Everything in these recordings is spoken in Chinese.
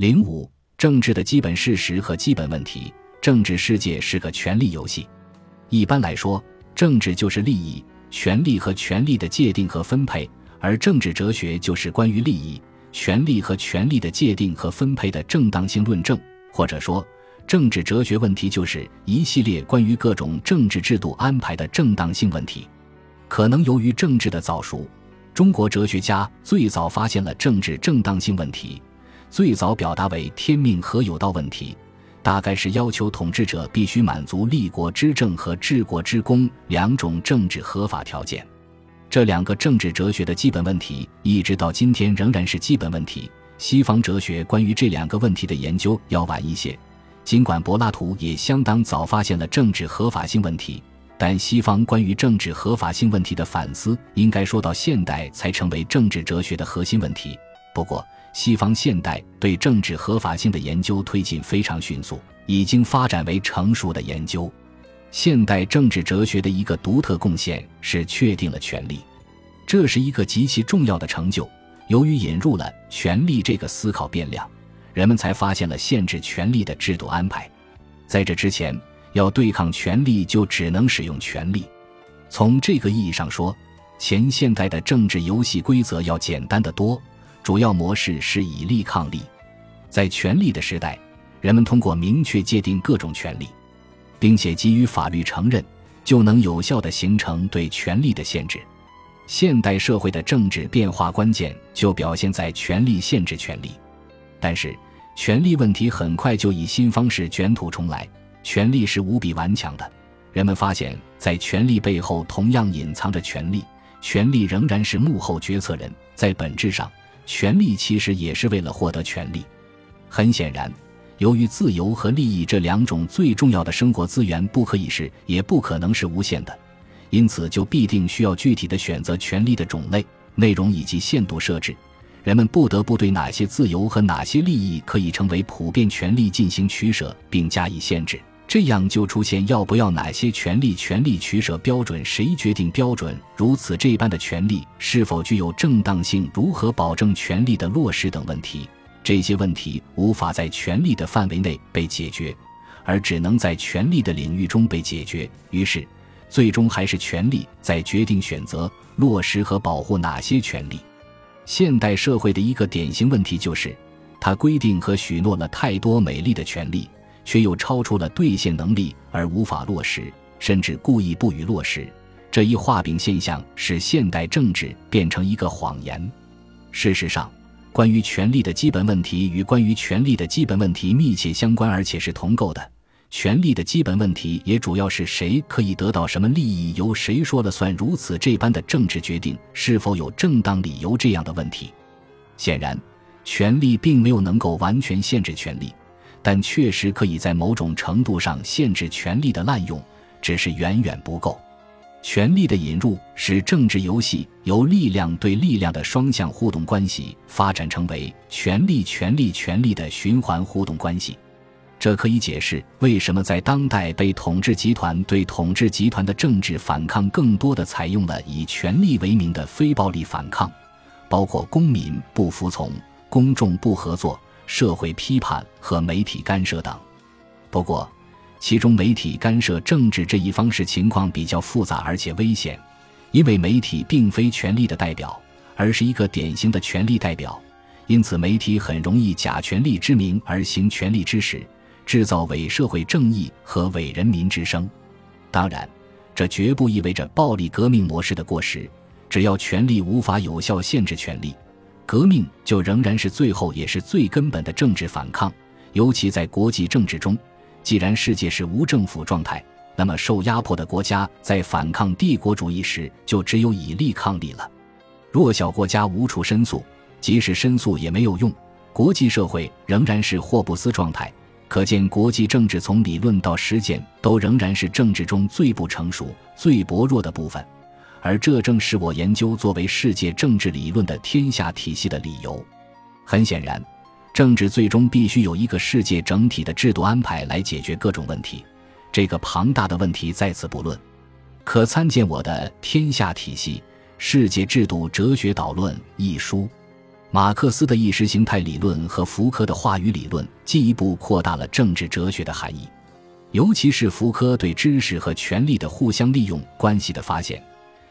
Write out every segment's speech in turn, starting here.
零五，政治的基本事实和基本问题。政治世界是个权力游戏。一般来说，政治就是利益、权力和权力的界定和分配，而政治哲学就是关于利益、权力和权力的界定和分配的正当性论证，或者说，政治哲学问题就是一系列关于各种政治制度安排的正当性问题。可能由于政治的早熟，中国哲学家最早发现了政治正当性问题，最早表达为天命和有道问题。大概是要求统治者必须满足立国之政和治国之功两种政治合法条件，这两个政治哲学的基本问题，一直到今天仍然是基本问题。西方哲学关于这两个问题的研究要晚一些，尽管柏拉图也相当早发现了政治合法性问题，但西方关于政治合法性问题的反思，应该说到现代才成为政治哲学的核心问题。不过，西方现代对政治合法性的研究推进非常迅速，已经发展为成熟的研究。现代政治哲学的一个独特贡献是确定了权力，这是一个极其重要的成就。由于引入了权力这个思考变量，人们才发现了限制权力的制度安排。在这之前，要对抗权力就只能使用权力。从这个意义上说，前现代的政治游戏规则要简单的多。主要模式是以力抗力，在权力的时代，人们通过明确界定各种权利，并且给予法律承认，就能有效地形成对权力的限制。现代社会的政治变化关键就表现在权力限制权力，但是权力问题很快就以新方式卷土重来。权力是无比顽强的，人们发现，在权力背后同样隐藏着权力，权力仍然是幕后决策人，在本质上。权力其实也是为了获得权力。很显然，由于自由和利益这两种最重要的生活资源不可以是，也不可能是无限的，因此就必定需要具体的选择权力的种类、内容以及限度设置。人们不得不对哪些自由和哪些利益可以成为普遍权利进行取舍，并加以限制。这样就出现要不要哪些权利权利取舍标准，谁决定标准？如此这般的权利是否具有正当性？如何保证权利的落实等问题？这些问题无法在权力的范围内被解决，而只能在权力的领域中被解决。于是，最终还是权力在决定选择、落实和保护哪些权利。现代社会的一个典型问题就是，它规定和许诺了太多美丽的权利。却又超出了兑现能力而无法落实，甚至故意不予落实。这一画饼现象使现代政治变成一个谎言。事实上，关于权力的基本问题与关于权力的基本问题密切相关，而且是同构的。权力的基本问题也主要是谁可以得到什么利益，由谁说了算。如此这般的政治决定是否有正当理由这样的问题，显然，权力并没有能够完全限制权力。但确实可以在某种程度上限制权力的滥用，只是远远不够。权力的引入使政治游戏由力量对力量的双向互动关系发展成为权力、权力、权力的循环互动关系。这可以解释为什么在当代被统治集团对统治集团的政治反抗更多的采用了以权力为名的非暴力反抗，包括公民不服从、公众不合作。社会批判和媒体干涉等，不过，其中媒体干涉政治这一方式情况比较复杂而且危险，因为媒体并非权力的代表，而是一个典型的权力代表，因此媒体很容易假权力之名而行权力之实，制造伪社会正义和伪人民之声。当然，这绝不意味着暴力革命模式的过时，只要权力无法有效限制权力。革命就仍然是最后也是最根本的政治反抗，尤其在国际政治中。既然世界是无政府状态，那么受压迫的国家在反抗帝国主义时，就只有以力抗力了。弱小国家无处申诉，即使申诉也没有用。国际社会仍然是霍布斯状态，可见国际政治从理论到实践都仍然是政治中最不成熟、最薄弱的部分。而这正是我研究作为世界政治理论的天下体系的理由。很显然，政治最终必须有一个世界整体的制度安排来解决各种问题。这个庞大的问题在此不论，可参见我的《天下体系：世界制度哲学导论》一书。马克思的意识形态理论和福柯的话语理论进一步扩大了政治哲学的含义，尤其是福柯对知识和权力的互相利用关系的发现，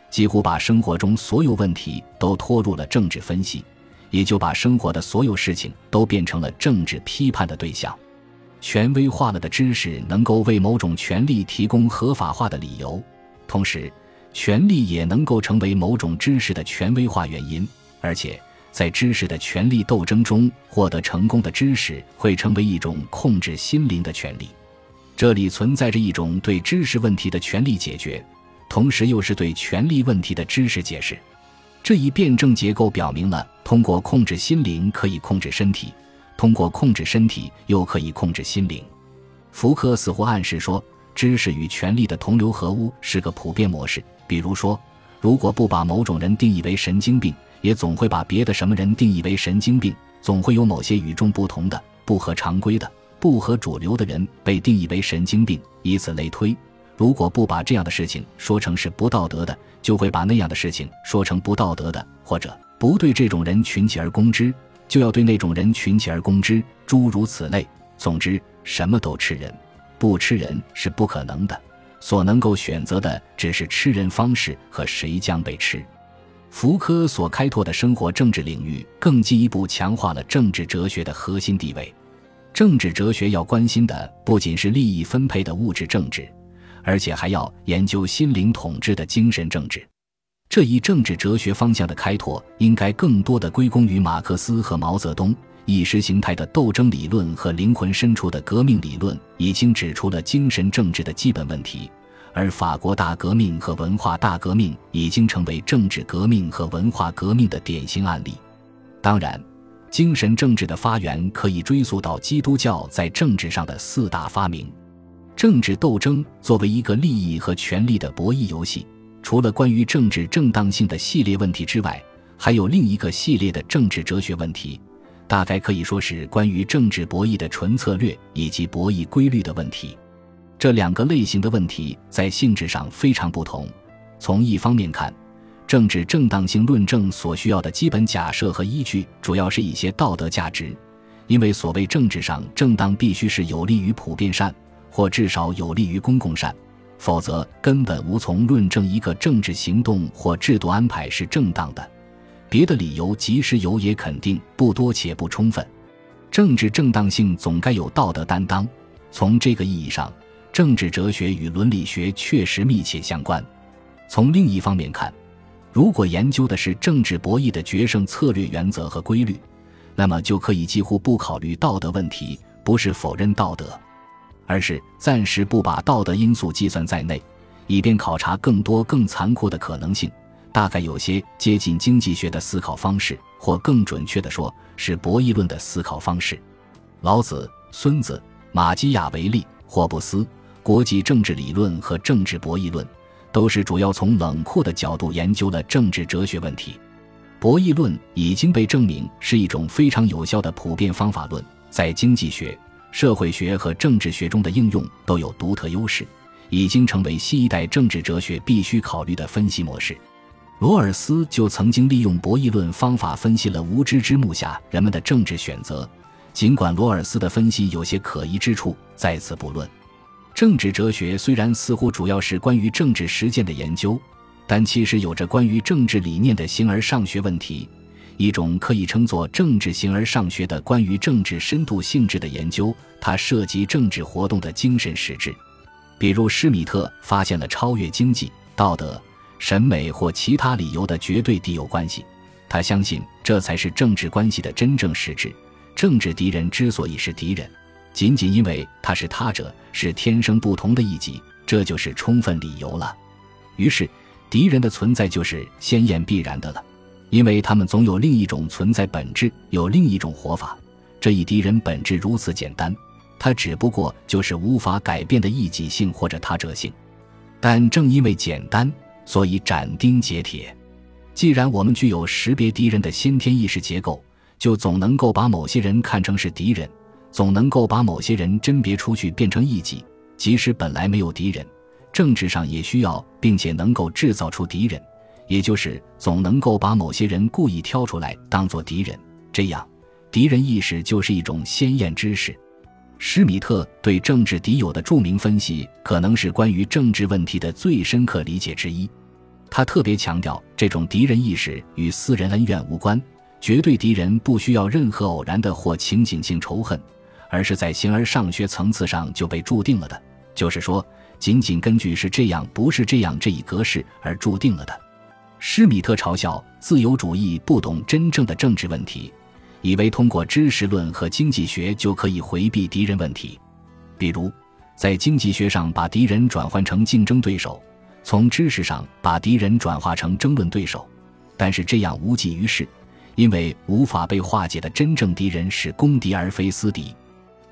几乎把生活中所有问题都拖入了政治分析，也就把生活的所有事情都变成了政治批判的对象。权威化了的知识能够为某种权利提供合法化的理由，同时，权力也能够成为某种知识的权威化原因，而且。在知识的权力斗争中获得成功的知识，会成为一种控制心灵的权利。这里存在着一种对知识问题的权利解决，同时又是对权力问题的知识解释。这一辩证结构表明了，通过控制心灵可以控制身体，通过控制身体又可以控制心灵。福柯似乎暗示说，知识与权力的同流合污是个普遍模式。比如说，如果不把某种人定义为神经病，也总会把别的什么人定义为神经病，总会有某些与众不同的、不合常规的、不合主流的人被定义为神经病，以此类推。如果不把这样的事情说成是不道德的，就会把那样的事情说成不道德的，或者不对这种人群起而攻之，就要对那种人群起而攻之，诸如此类。总之，什么都吃人，不吃人是不可能的。所能够选择的只是吃人方式和谁将被吃。福柯所开拓的生活政治领域，更进一步强化了政治哲学的核心地位。政治哲学要关心的不仅是利益分配的物质政治，而且还要研究心灵统治的精神政治。这一政治哲学方向的开拓，应该更多的归功于马克思和毛泽东。意识形态的斗争理论和灵魂深处的革命理论，已经指出了精神政治的基本问题。而法国大革命和文化大革命已经成为政治革命和文化革命的典型案例。当然，精神政治的发源可以追溯到基督教在政治上的四大发明。政治斗争作为一个利益和权力的博弈游戏，除了关于政治正当性的系列问题之外，还有另一个系列的政治哲学问题，大概可以说是关于政治博弈的纯策略以及博弈规律的问题。这两个类型的问题在性质上非常不同。从一方面看，政治正当性论证所需要的基本假设和依据，主要是一些道德价值，因为所谓政治上正当，必须是有利于普遍善，或至少有利于公共善，否则根本无从论证一个政治行动或制度安排是正当的。别的理由即使有，也肯定不多且不充分。政治正当性总该有道德担当。从这个意义上。政治哲学与伦理学确实密切相关。从另一方面看，如果研究的是政治博弈的决胜策略原则和规律，那么就可以几乎不考虑道德问题，不是否认道德，而是暂时不把道德因素计算在内，以便考察更多更残酷的可能性。大概有些接近经济学的思考方式，或更准确地说，是博弈论的思考方式。老子、孙子、马基雅维利、霍布斯。国际政治理论和政治博弈论都是主要从冷酷的角度研究了政治哲学问题。博弈论已经被证明是一种非常有效的普遍方法论，在经济学、社会学和政治学中的应用都有独特优势，已经成为新一代政治哲学必须考虑的分析模式。罗尔斯就曾经利用博弈论方法分析了无知之幕下人们的政治选择，尽管罗尔斯的分析有些可疑之处，在此不论。政治哲学虽然似乎主要是关于政治实践的研究，但其实有着关于政治理念的形而上学问题，一种可以称作政治形而上学的关于政治深度性质的研究。它涉及政治活动的精神实质，比如施米特发现了超越经济、道德、审美或其他理由的绝对敌友关系。他相信这才是政治关系的真正实质。政治敌人之所以是敌人。仅仅因为他是他者，是天生不同的一己，这就是充分理由了。于是，敌人的存在就是鲜艳必然的了，因为他们总有另一种存在本质，有另一种活法。这一敌人本质如此简单，他只不过就是无法改变的异己性或者他者性。但正因为简单，所以斩钉截铁。既然我们具有识别敌人的先天意识结构，就总能够把某些人看成是敌人。总能够把某些人甄别出去变成异己，即使本来没有敌人，政治上也需要，并且能够制造出敌人，也就是总能够把某些人故意挑出来当做敌人，这样，敌人意识就是一种鲜艳知识。施米特对政治敌友的著名分析，可能是关于政治问题的最深刻理解之一。他特别强调，这种敌人意识与私人恩怨无关，绝对敌人不需要任何偶然的或情景性仇恨，而是在形而上学层次上就被注定了的。就是说，仅仅根据是这样不是这样这一格式而注定了的。施米特嘲笑自由主义不懂真正的政治问题。以为通过知识论和经济学就可以回避敌人问题，比如在经济学上把敌人转换成竞争对手，从知识上把敌人转化成争论对手。但是这样无济于事，因为无法被化解的真正敌人是公敌而非私敌。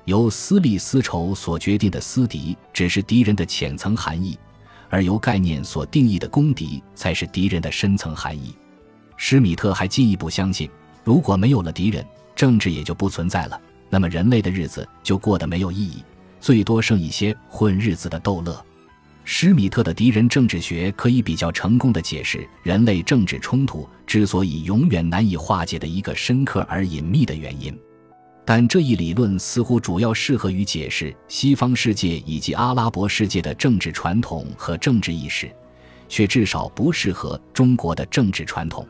由私利私仇所决定的私敌只是敌人的浅层含义，而由概念所定义的公敌才是敌人的深层含义。施米特还进一步相信。如果没有了敌人，政治也就不存在了。那么人类的日子就过得没有意义，最多剩一些混日子的逗乐。施米特的敌人政治学可以比较成功的解释人类政治冲突之所以永远难以化解的一个深刻而隐秘的原因。但这一理论似乎主要适合于解释西方世界以及阿拉伯世界的政治传统和政治意识，却至少不适合中国的政治传统。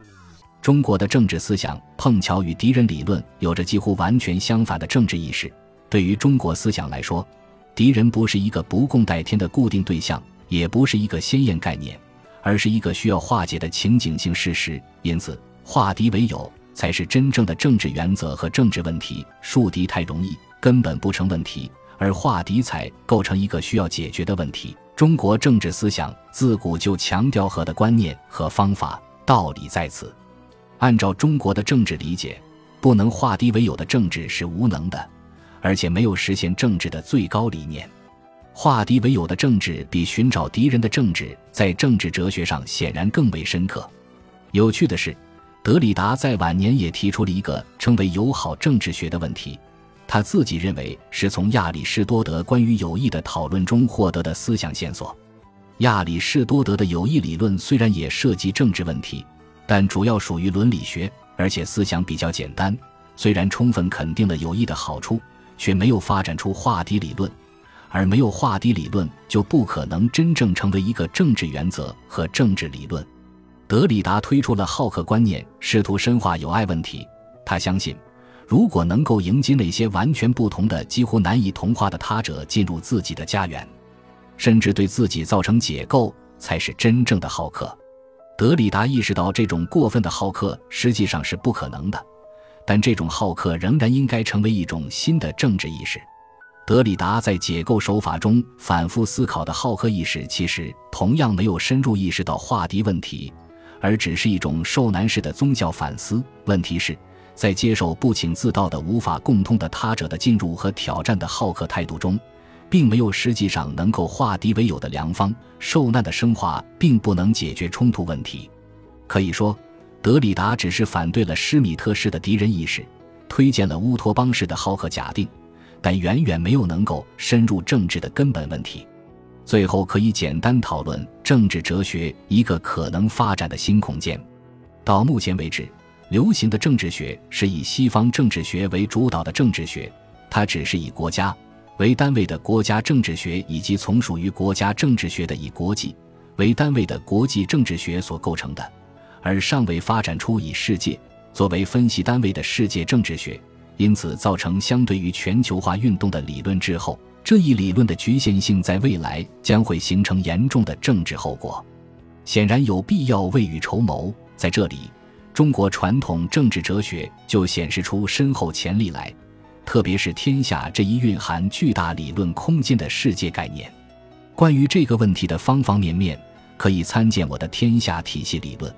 中国的政治思想碰巧与敌人理论有着几乎完全相反的政治意识。对于中国思想来说，敌人不是一个不共戴天的固定对象，也不是一个鲜艳概念，而是一个需要化解的情景性事实。因此，化敌为友才是真正的政治原则和政治问题。树敌太容易，根本不成问题；而化敌才构成一个需要解决的问题。中国政治思想自古就强调和的观念和方法，道理在此。按照中国的政治理解，不能化敌为友的政治是无能的，而且没有实现政治的最高理念。化敌为友的政治比寻找敌人的政治在政治哲学上显然更为深刻。有趣的是，德里达在晚年也提出了一个称为友好政治学的问题，他自己认为是从亚里士多德关于友谊的讨论中获得的思想线索。亚里士多德的友谊理论虽然也涉及政治问题。但主要属于伦理学，而且思想比较简单。虽然充分肯定了友谊的好处，却没有发展出化敌理论，而没有化敌理论，就不可能真正成为一个政治原则和政治理论。德里达推出了好客观念，试图深化友爱问题。他相信，如果能够迎接那些完全不同的、几乎难以同化的他者进入自己的家园，甚至对自己造成解构，才是真正的好客。德里达意识到，这种过分的好客实际上是不可能的，但这种好客仍然应该成为一种新的政治意识。德里达在解构手法中反复思考的好客意识，其实同样没有深入意识到化敌问题，而只是一种受难式的宗教反思。问题是，在接受不请自到的无法共通的他者的进入和挑战的好客态度中。并没有实际上能够化敌为友的良方，受难的升华并不能解决冲突问题。可以说，德里达只是反对了施米特式的敌人意识，推荐了乌托邦式的好客假定，但远远没有能够深入政治的根本问题。最后，可以简单讨论政治哲学一个可能发展的新空间。到目前为止，流行的政治学是以西方政治学为主导的政治学，它只是以国家。为单位的国家政治学以及从属于国家政治学的以国际为单位的国际政治学所构成的，而尚未发展出以世界作为分析单位的世界政治学，因此造成相对于全球化运动的理论滞后。这一理论的局限性在未来将会形成严重的政治后果，显然有必要未雨绸缪。在这里，中国传统政治哲学就显示出深厚潜力来。特别是“天下”这一蕴含巨大理论空间的世界概念，关于这个问题的方方面面，可以参见我的“天下”体系理论。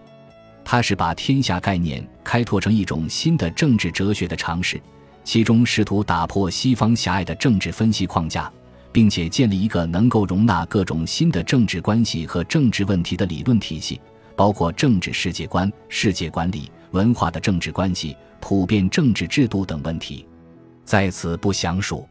它是把“天下”概念开拓成一种新的政治哲学的尝试，其中试图打破西方狭隘的政治分析框架，并且建立一个能够容纳各种新的政治关系和政治问题的理论体系，包括政治世界观、世界管理、文化的政治关系、普遍政治制度等问题。在此不详述。